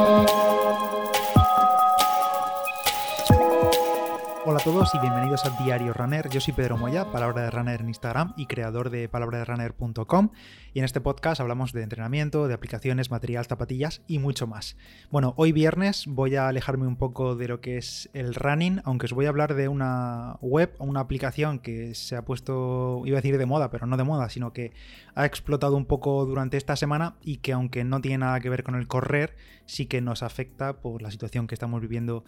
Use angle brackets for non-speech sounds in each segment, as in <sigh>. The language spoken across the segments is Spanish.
Música a todos y bienvenidos a Diario Runner. Yo soy Pedro Moya, Palabra de Runner en Instagram y creador de palabraderunner.com. Y en este podcast hablamos de entrenamiento, de aplicaciones, material, zapatillas y mucho más. Bueno, hoy viernes voy a alejarme un poco de lo que es el running, aunque os voy a hablar de una web o una aplicación que se ha puesto, iba a decir de moda, pero no de moda, sino que ha explotado un poco durante esta semana y que aunque no tiene nada que ver con el correr, sí que nos afecta por la situación que estamos viviendo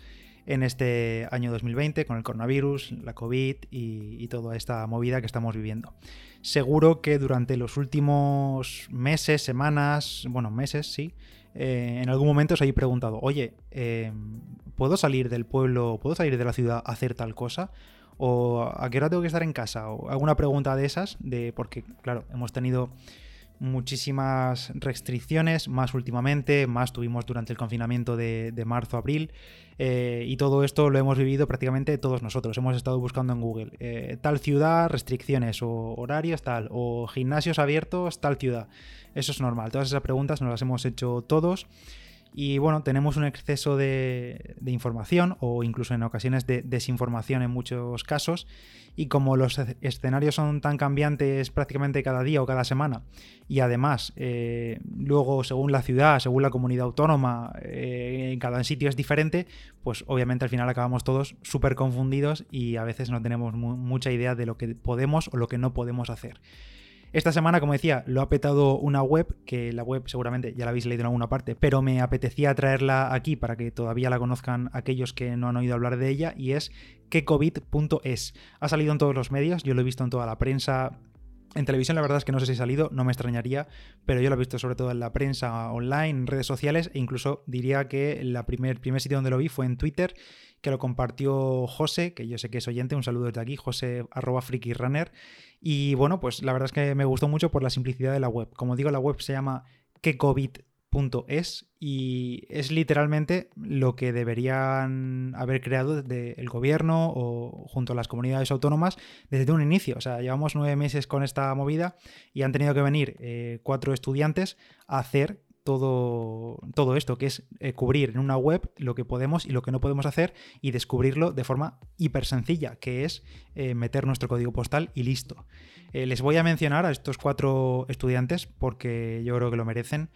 en este año 2020 con el coronavirus, la COVID y, toda esta movida que estamos viviendo. Seguro que durante los últimos meses, semanas, bueno, meses, sí, eh, en algún momento os habéis preguntado, oye, em, ¿puedo salir del pueblo, puedo salir de la ciudad a hacer tal cosa? ¿O a qué hora tengo que estar en casa? O alguna pregunta de esas, de porque, claro, hemos tenido muchísimas restricciones, más últimamente, más tuvimos durante el confinamiento de, marzo-abril, eh, y todo esto lo hemos vivido prácticamente todos nosotros. Hemos estado buscando en Google eh, tal ciudad, restricciones, o horarios tal, o gimnasios abiertos, tal ciudad. Eso es normal, todas esas preguntas nos las hemos hecho todos. Y bueno, tenemos un exceso de, información o incluso en ocasiones de desinformación en muchos casos. Y como los escenarios son tan cambiantes prácticamente cada día o cada semana, y además eh, luego según la ciudad, según la comunidad autónoma, eh, en cada sitio es diferente, pues obviamente al final acabamos todos súper confundidos y a veces no tenemos mucha idea de lo que podemos o lo que no podemos hacer. Esta semana, como decía, lo ha petado una web, que la web seguramente ya la habéis leído en alguna parte, pero me apetecía traerla aquí para que todavía la conozcan aquellos que no han oído hablar de ella, y es quecovid.es. Ha salido en todos los medios, yo lo he visto en toda la prensa, en televisión la verdad es que no sé si ha salido, no me extrañaría, pero yo lo he visto sobre todo en la prensa online, en redes sociales e incluso diría que el primer, primer sitio donde lo vi fue en Twitter que lo compartió José, que yo sé que es oyente, un saludo desde aquí, José arroba runner. Y bueno, pues la verdad es que me gustó mucho por la simplicidad de la web. Como digo, la web se llama kecovid.es y es literalmente lo que deberían haber creado desde el gobierno o junto a las comunidades autónomas desde un inicio. O sea, llevamos nueve meses con esta movida y han tenido que venir eh, cuatro estudiantes a hacer todo, todo esto, que es eh, cubrir en una web lo que podemos y lo que no podemos hacer y descubrirlo de forma hiper sencilla, que es eh, meter nuestro código postal y listo. Les voy a mencionar a estos cuatro estudiantes porque yo creo que lo merecen.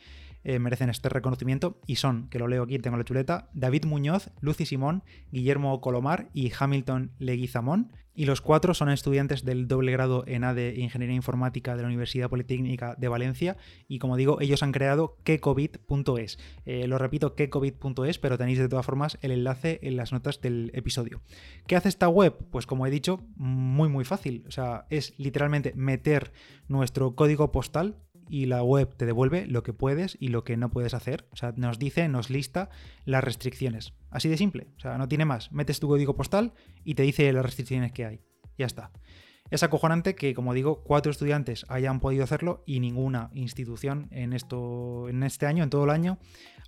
Eh, merecen este reconocimiento y son, que lo leo aquí, tengo la chuleta, David Muñoz, Lucy Simón, Guillermo Colomar y Hamilton Leguizamón. Y los cuatro son estudiantes del doble grado en ADE Ingeniería Informática de la Universidad Politécnica de Valencia. Y como digo, ellos han creado kecovid.es. Eh, lo repito, kecovid.es, pero tenéis de todas formas el enlace en las notas del episodio. ¿Qué hace esta web? Pues como he dicho, muy muy fácil. O sea, es literalmente meter nuestro código postal y la web te devuelve lo que puedes y lo que no puedes hacer. O sea, nos dice, nos lista las restricciones. Así de simple. O sea, no tiene más. Metes tu código postal y te dice las restricciones que hay. Ya está. Es acojonante que, como digo, cuatro estudiantes hayan podido hacerlo y ninguna institución en, esto, en este año, en todo el año,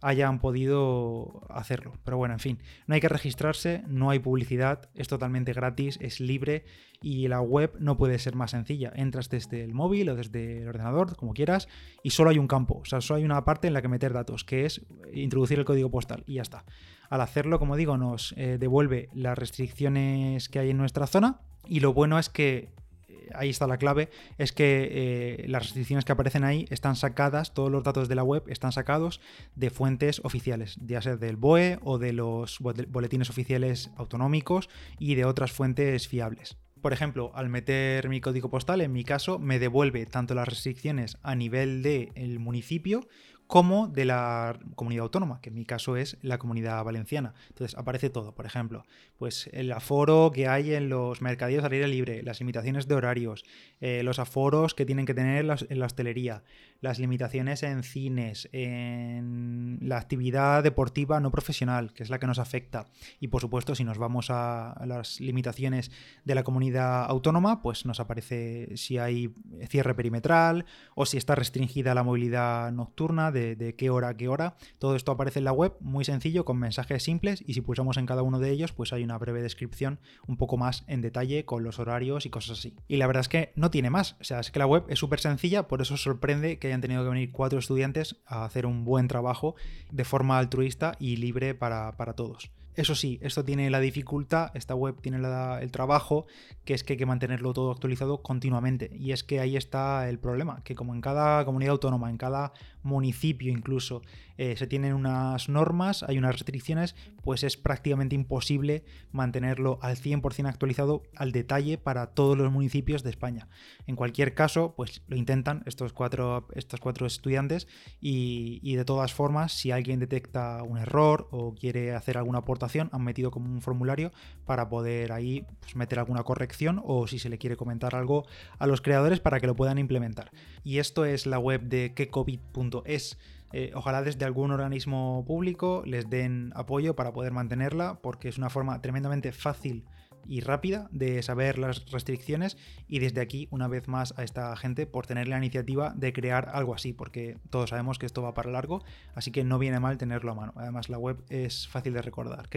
hayan podido hacerlo. Pero bueno, en fin, no hay que registrarse, no hay publicidad, es totalmente gratis, es libre y la web no puede ser más sencilla. Entras desde el móvil o desde el ordenador, como quieras, y solo hay un campo, o sea, solo hay una parte en la que meter datos, que es introducir el código postal y ya está. Al hacerlo, como digo, nos eh, devuelve las restricciones que hay en nuestra zona y lo bueno es que eh, ahí está la clave, es que eh, las restricciones que aparecen ahí están sacadas, todos los datos de la web están sacados de fuentes oficiales, ya sea del BOE o de los boletines oficiales autonómicos y de otras fuentes fiables. Por ejemplo, al meter mi código postal, en mi caso, me devuelve tanto las restricciones a nivel del municipio como de la comunidad autónoma, que en mi caso es la comunidad valenciana. Entonces aparece todo, por ejemplo, pues el aforo que hay en los mercadillos al aire libre, las limitaciones de horarios, eh, los aforos que tienen que tener en la hostelería, las limitaciones en cines, en la actividad deportiva no profesional, que es la que nos afecta. Y por supuesto, si nos vamos a, las limitaciones de la comunidad autónoma, pues nos aparece si hay cierre perimetral o si está restringida la movilidad nocturna qué hora a qué hora. Todo esto aparece en la web, muy sencillo, con mensajes simples y si pulsamos en cada uno de ellos, pues hay una breve descripción un poco más en detalle con los horarios y cosas así. Y la verdad es que no tiene más, o sea, es que la web es súper sencilla, por eso sorprende que hayan tenido que venir cuatro estudiantes a hacer un buen trabajo de forma altruista y libre para, para todos. Eso sí, esto tiene la dificultad, esta web tiene el trabajo, que es que hay que mantenerlo todo actualizado continuamente. Y es que ahí está el problema, que como en cada comunidad autónoma, en cada municipio incluso, eh, se tienen unas normas, hay unas restricciones, pues es prácticamente imposible mantenerlo al 100% actualizado al detalle para todos los municipios de España. En cualquier caso, pues lo intentan estos cuatro, estos cuatro estudiantes y, y de todas formas, si alguien detecta un error o quiere hacer alguna aportación, han metido como un formulario para poder ahí pues, meter alguna corrección o si se le quiere comentar algo a los creadores para que lo puedan implementar. Y esto es la web de quecovid.es. Eh, ojalá desde algún organismo público les den apoyo para poder mantenerla porque es una forma tremendamente fácil y rápida de saber las restricciones y desde aquí una vez más a esta gente por tener la iniciativa de crear algo así porque todos sabemos que esto va para largo así que no viene mal tenerlo a mano. Además la web es fácil de recordar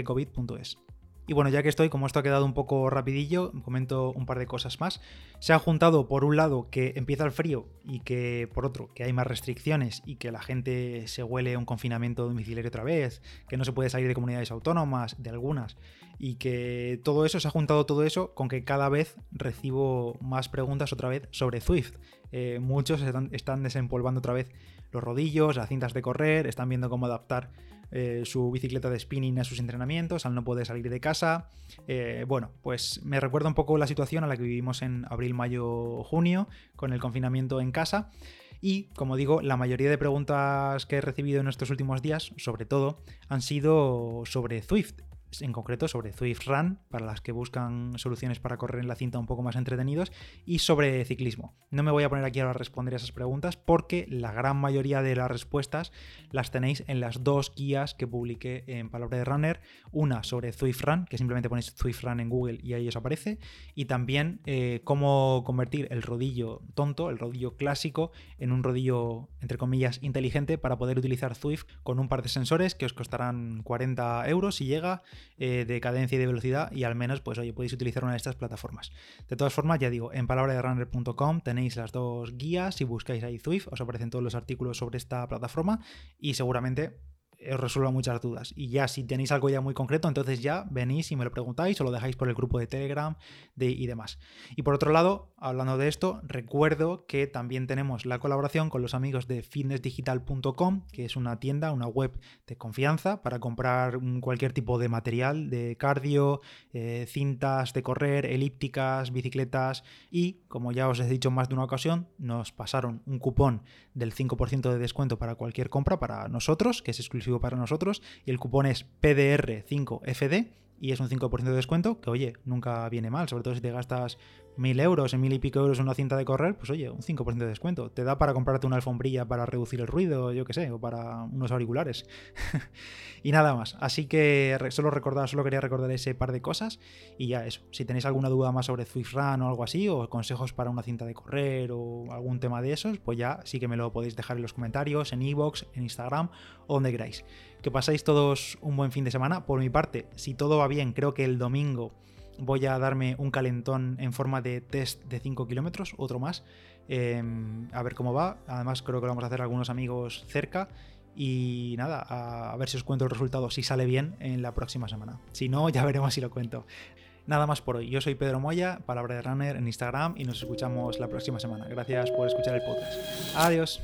y bueno, ya que estoy, como esto ha quedado un poco rapidillo, comento un par de cosas más. Se ha juntado por un lado que empieza el frío y que por otro que hay más restricciones y que la gente se huele un confinamiento domiciliario otra vez, que no se puede salir de comunidades autónomas, de algunas, y que todo eso, se ha juntado todo eso con que cada vez recibo más preguntas otra vez sobre Swift. Eh, muchos están, están desempolvando otra vez los rodillos, las cintas de correr, están viendo cómo adaptar eh, su bicicleta de spinning a sus entrenamientos, al no poder salir de casa. Eh, bueno, pues me recuerda un poco la situación a la que vivimos en abril, mayo, junio, con el confinamiento en casa. Y, como digo, la mayoría de preguntas que he recibido en estos últimos días, sobre todo, han sido sobre Swift en concreto sobre Swift Run, para las que buscan soluciones para correr en la cinta un poco más entretenidos, y sobre ciclismo. No me voy a poner aquí ahora a responder esas preguntas porque la gran mayoría de las respuestas las tenéis en las dos guías que publiqué en Palabra de Runner, una sobre Swift Run, que simplemente ponéis Swift Run en Google y ahí os aparece, y también eh, cómo convertir el rodillo tonto, el rodillo clásico, en un rodillo, entre comillas, inteligente para poder utilizar Swift con un par de sensores que os costarán 40 euros si llega eh, de cadencia y de velocidad y al menos pues oye podéis utilizar una de estas plataformas. De todas formas ya digo, en palabraderunner.com tenéis las dos guías, si buscáis ahí Zwift os aparecen todos los artículos sobre esta plataforma y seguramente os resuelva muchas dudas. Y ya si tenéis algo ya muy concreto, entonces ya venís y me lo preguntáis o lo dejáis por el grupo de Telegram y demás. Y por otro lado, hablando de esto, recuerdo que también tenemos la colaboración con los amigos de fitnessdigital.com, que es una tienda, una web de confianza para comprar cualquier tipo de material de cardio, eh, cintas de correr, elípticas, bicicletas y, como ya os he dicho más de una ocasión, nos pasaron un cupón del 5% de descuento para cualquier compra para nosotros, que es exclusivo para nosotros y el cupón es PDR5FD y es un 5% de descuento que, oye, nunca viene mal, sobre todo si te gastas mil euros, en mil y pico euros una cinta de correr, pues oye, un 5% de descuento. Te da para comprarte una alfombrilla para reducir el ruido, yo qué sé, o para unos auriculares. <laughs> y nada más. Así que solo recordar, solo quería recordar ese par de cosas. Y ya eso. Si tenéis alguna duda más sobre Swift Run o algo así, o consejos para una cinta de correr o algún tema de esos, pues ya sí que me lo podéis dejar en los comentarios, en iVoox, en Instagram o donde queráis. Que pasáis todos un buen fin de semana. Por mi parte, si todo va bien, creo que el domingo voy a darme un calentón en forma de test de 5 kilómetros, otro más, em, a ver cómo va. Además creo que lo vamos a hacer algunos amigos cerca. Y nada, a, ver si os cuento el resultado, si sale bien en la próxima semana. Si no, ya veremos si lo cuento. Nada más por hoy. Yo soy Pedro Moya, Palabra de Runner en Instagram y nos escuchamos la próxima semana. Gracias por escuchar el podcast. Adiós.